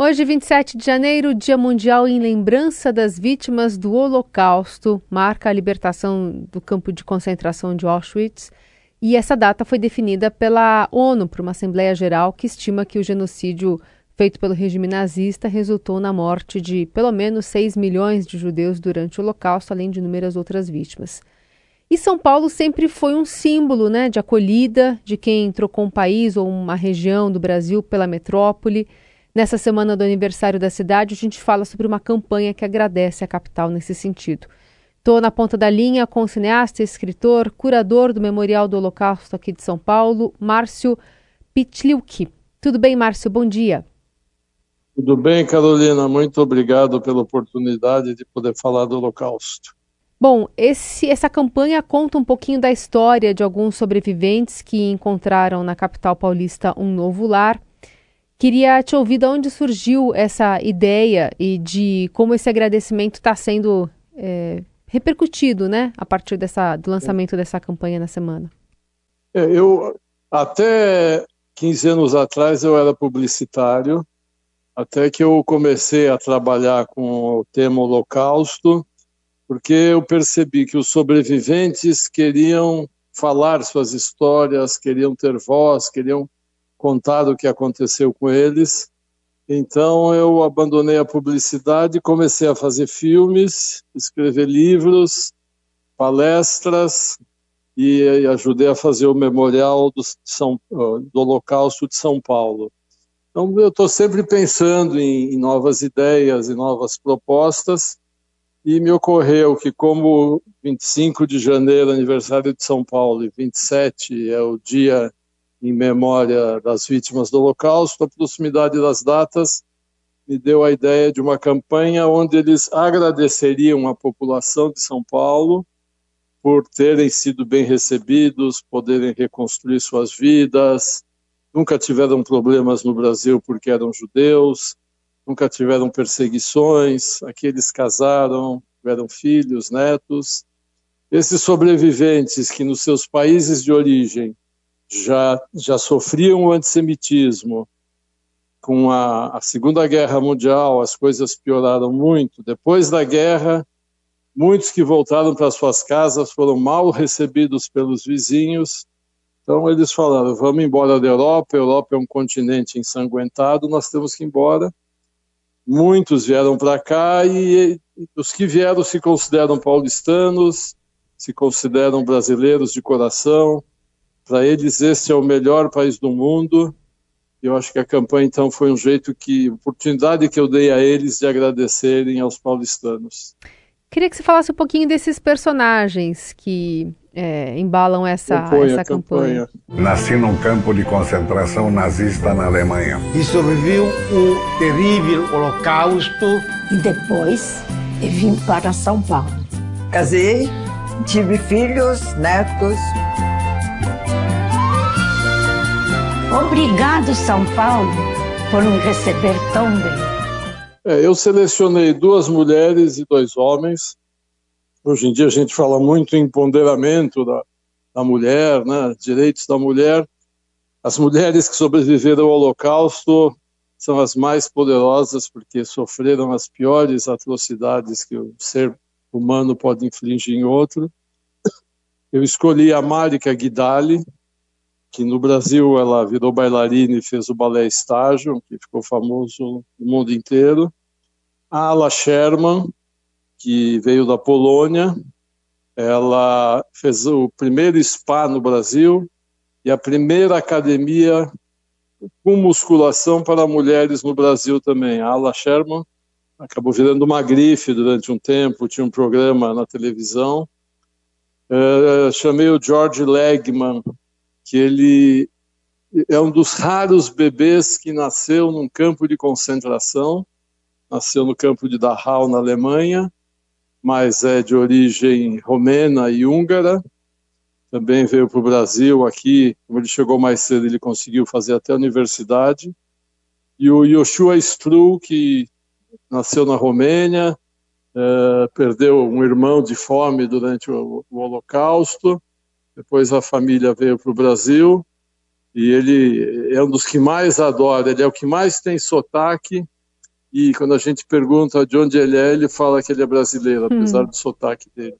Hoje, 27 de janeiro, Dia Mundial em lembrança das vítimas do Holocausto, marca a libertação do campo de concentração de Auschwitz. E essa data foi definida pela ONU por uma Assembleia Geral que estima que o genocídio feito pelo regime nazista resultou na morte de pelo menos 6 milhões de judeus durante o Holocausto, além de inúmeras outras vítimas. E São Paulo sempre foi um símbolo né, de acolhida de quem trocou um país ou uma região do Brasil pela metrópole. Nessa semana do aniversário da cidade, a gente fala sobre uma campanha que agradece a capital nesse sentido. Estou na ponta da linha com o cineasta, escritor, curador do Memorial do Holocausto aqui de São Paulo, Márcio Pitliuki. Tudo bem, Márcio? Bom dia. Tudo bem, Carolina. Muito obrigado pela oportunidade de poder falar do Holocausto. Bom, esse, essa campanha conta um pouquinho da história de alguns sobreviventes que encontraram na capital paulista um novo lar Queria te ouvir de onde surgiu essa ideia e de como esse agradecimento está sendo é, repercutido, né, a partir dessa, do lançamento dessa campanha na semana. É, eu até 15 anos atrás eu era publicitário, até que eu comecei a trabalhar com o tema Holocausto, porque eu percebi que os sobreviventes queriam falar suas histórias, queriam ter voz, queriam contar o que aconteceu com eles. Então eu abandonei a publicidade, comecei a fazer filmes, escrever livros, palestras e ajudei a fazer o memorial do, São, do Holocausto de São Paulo. Então eu estou sempre pensando em, em novas ideias e novas propostas e me ocorreu que como 25 de janeiro, aniversário de São Paulo, e 27 é o dia em memória das vítimas do Holocausto, a proximidade das datas me deu a ideia de uma campanha onde eles agradeceriam a população de São Paulo por terem sido bem recebidos, poderem reconstruir suas vidas, nunca tiveram problemas no Brasil porque eram judeus, nunca tiveram perseguições, aqui eles casaram, tiveram filhos, netos. Esses sobreviventes que nos seus países de origem já, já sofriam o antissemitismo. Com a, a Segunda Guerra Mundial, as coisas pioraram muito. Depois da guerra, muitos que voltaram para suas casas foram mal recebidos pelos vizinhos. Então eles falaram: vamos embora da Europa. A Europa é um continente ensanguentado, nós temos que ir embora. Muitos vieram para cá e, e os que vieram se consideram paulistanos, se consideram brasileiros de coração, para eles, esse é o melhor país do mundo. Eu acho que a campanha, então, foi um jeito que, oportunidade que eu dei a eles de agradecerem aos paulistanos. Queria que você falasse um pouquinho desses personagens que é, embalam essa, essa campanha. campanha. Nasci num campo de concentração nazista na Alemanha. E sobreviveu o terrível holocausto. E depois eu vim para São Paulo. Casei, tive filhos, netos. Obrigado, São Paulo, por me receber tão bem. É, eu selecionei duas mulheres e dois homens. Hoje em dia a gente fala muito em empoderamento da, da mulher, né, direitos da mulher. As mulheres que sobreviveram ao Holocausto são as mais poderosas porque sofreram as piores atrocidades que o ser humano pode infligir em outro. Eu escolhi a Marika Guidali, que no Brasil ela virou bailarina e fez o balé estágio, que ficou famoso no mundo inteiro. A Ala Sherman, que veio da Polônia, ela fez o primeiro spa no Brasil e a primeira academia com musculação para mulheres no Brasil também. A Ala Sherman acabou virando uma grife durante um tempo, tinha um programa na televisão. Uh, chamei o George Legman, que ele é um dos raros bebês que nasceu num campo de concentração, nasceu no campo de Dachau, na Alemanha, mas é de origem romena e húngara. Também veio para o Brasil aqui, como ele chegou mais cedo, ele conseguiu fazer até a universidade. E o Yoshua Stru, que nasceu na Romênia, é, perdeu um irmão de fome durante o, o Holocausto, depois a família veio para o Brasil e ele é um dos que mais adora, ele é o que mais tem sotaque e quando a gente pergunta de onde ele é, ele fala que ele é brasileiro, apesar hum. do sotaque dele.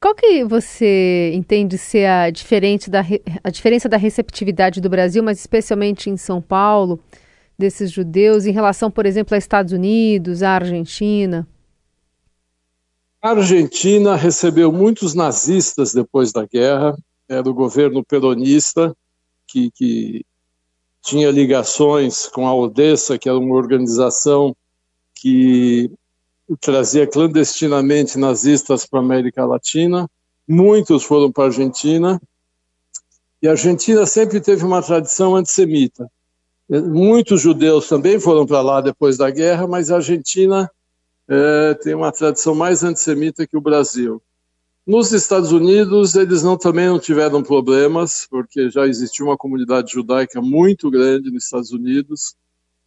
Qual que você entende ser a, diferente da, a diferença da receptividade do Brasil, mas especialmente em São Paulo, desses judeus, em relação, por exemplo, aos Estados Unidos, à Argentina? A Argentina recebeu muitos nazistas depois da guerra, era o governo peronista, que, que tinha ligações com a Odessa, que era uma organização que trazia clandestinamente nazistas para a América Latina. Muitos foram para a Argentina. E a Argentina sempre teve uma tradição antissemita. Muitos judeus também foram para lá depois da guerra, mas a Argentina é, tem uma tradição mais antissemita que o Brasil. Nos Estados Unidos, eles não, também não tiveram problemas, porque já existia uma comunidade judaica muito grande nos Estados Unidos.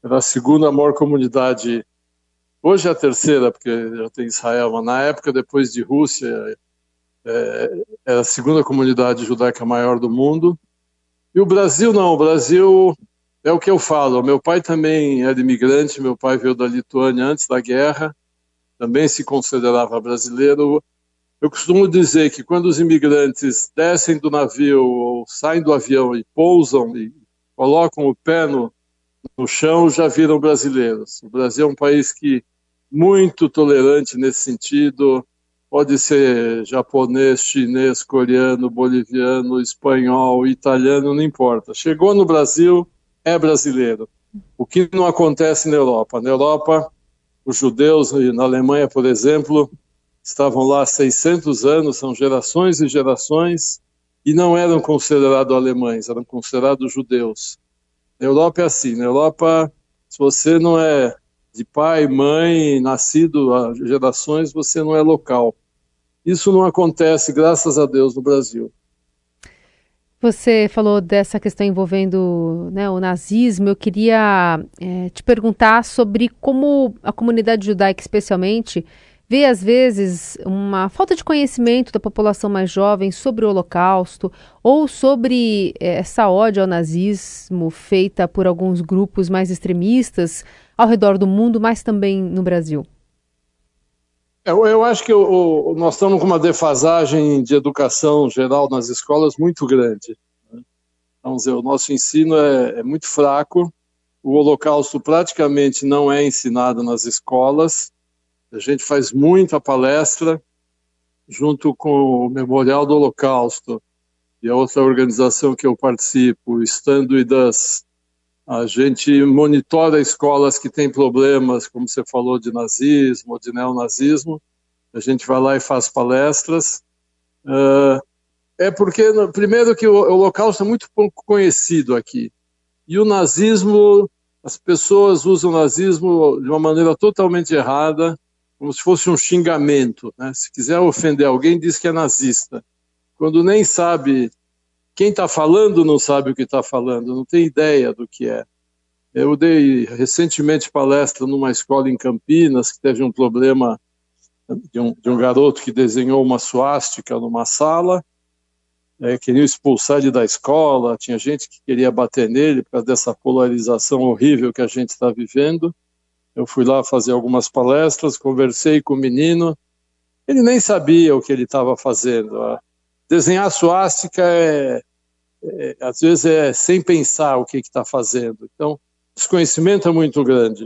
Era a segunda maior comunidade, hoje é a terceira, porque já tem Israel, mas na época, depois de Rússia, é, era a segunda comunidade judaica maior do mundo. E o Brasil não, o Brasil é o que eu falo. Meu pai também era imigrante, meu pai veio da Lituânia antes da guerra, também se considerava brasileiro. Eu costumo dizer que quando os imigrantes descem do navio ou saem do avião e pousam e colocam o pé no, no chão, já viram brasileiros. O Brasil é um país que muito tolerante nesse sentido. Pode ser japonês, chinês, coreano, boliviano, espanhol, italiano, não importa. Chegou no Brasil, é brasileiro. O que não acontece na Europa? Na Europa, os judeus, na Alemanha, por exemplo, estavam lá há 600 anos, são gerações e gerações, e não eram considerados alemães, eram considerados judeus. Na Europa é assim, na Europa, se você não é de pai, mãe, nascido há gerações, você não é local. Isso não acontece, graças a Deus, no Brasil. Você falou dessa questão envolvendo né, o nazismo. Eu queria é, te perguntar sobre como a comunidade judaica, especialmente, vê às vezes uma falta de conhecimento da população mais jovem sobre o Holocausto ou sobre é, essa ódio ao nazismo feita por alguns grupos mais extremistas ao redor do mundo, mas também no Brasil. Eu, eu acho que o, o, nós estamos com uma defasagem de educação geral nas escolas muito grande. Né? Vamos dizer, o nosso ensino é, é muito fraco, o Holocausto praticamente não é ensinado nas escolas. A gente faz muita palestra junto com o Memorial do Holocausto e a outra organização que eu participo, Estando e Das, a gente monitora escolas que têm problemas, como você falou, de nazismo, de neonazismo. A gente vai lá e faz palestras. Uh, é porque, primeiro, que o Holocausto é muito pouco conhecido aqui. E o nazismo, as pessoas usam o nazismo de uma maneira totalmente errada, como se fosse um xingamento. Né? Se quiser ofender alguém, diz que é nazista. Quando nem sabe quem está falando não sabe o que está falando, não tem ideia do que é. Eu dei recentemente palestra numa escola em Campinas que teve um problema de um, de um garoto que desenhou uma suástica numa sala, é, queriam expulsar ele da escola, tinha gente que queria bater nele por causa dessa polarização horrível que a gente está vivendo. Eu fui lá fazer algumas palestras, conversei com o menino, ele nem sabia o que ele estava fazendo desenhar suástica é, é, às vezes é sem pensar o que está fazendo. Então, desconhecimento é muito grande.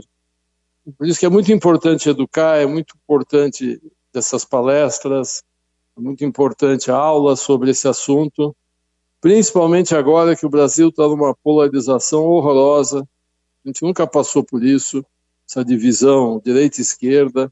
Por isso que é muito importante educar, é muito importante essas palestras, é muito importante a aula sobre esse assunto, principalmente agora que o Brasil está numa polarização horrorosa. A gente nunca passou por isso, essa divisão direita e esquerda.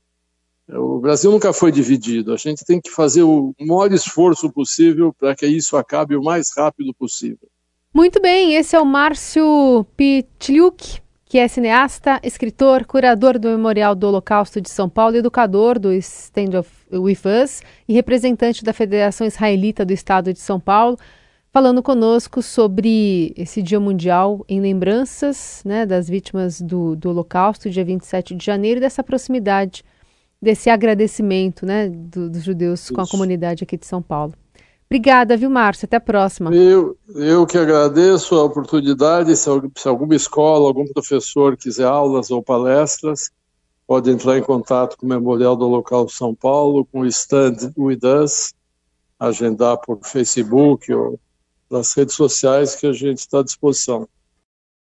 O Brasil nunca foi dividido. A gente tem que fazer o maior esforço possível para que isso acabe o mais rápido possível. Muito bem, esse é o Márcio Pitliuk, que é cineasta, escritor, curador do Memorial do Holocausto de São Paulo, educador do Stand With Us e representante da Federação Israelita do Estado de São Paulo, falando conosco sobre esse Dia Mundial em lembranças né, das vítimas do, do Holocausto, dia 27 de janeiro, e dessa proximidade desse agradecimento né, do, dos judeus Isso. com a comunidade aqui de São Paulo. Obrigada, viu, Márcio? Até a próxima. Eu, eu que agradeço a oportunidade. Se, se alguma escola, algum professor quiser aulas ou palestras, pode entrar em contato com o Memorial do Local São Paulo, com o stand With Us, agendar por Facebook ou nas redes sociais que a gente está à disposição.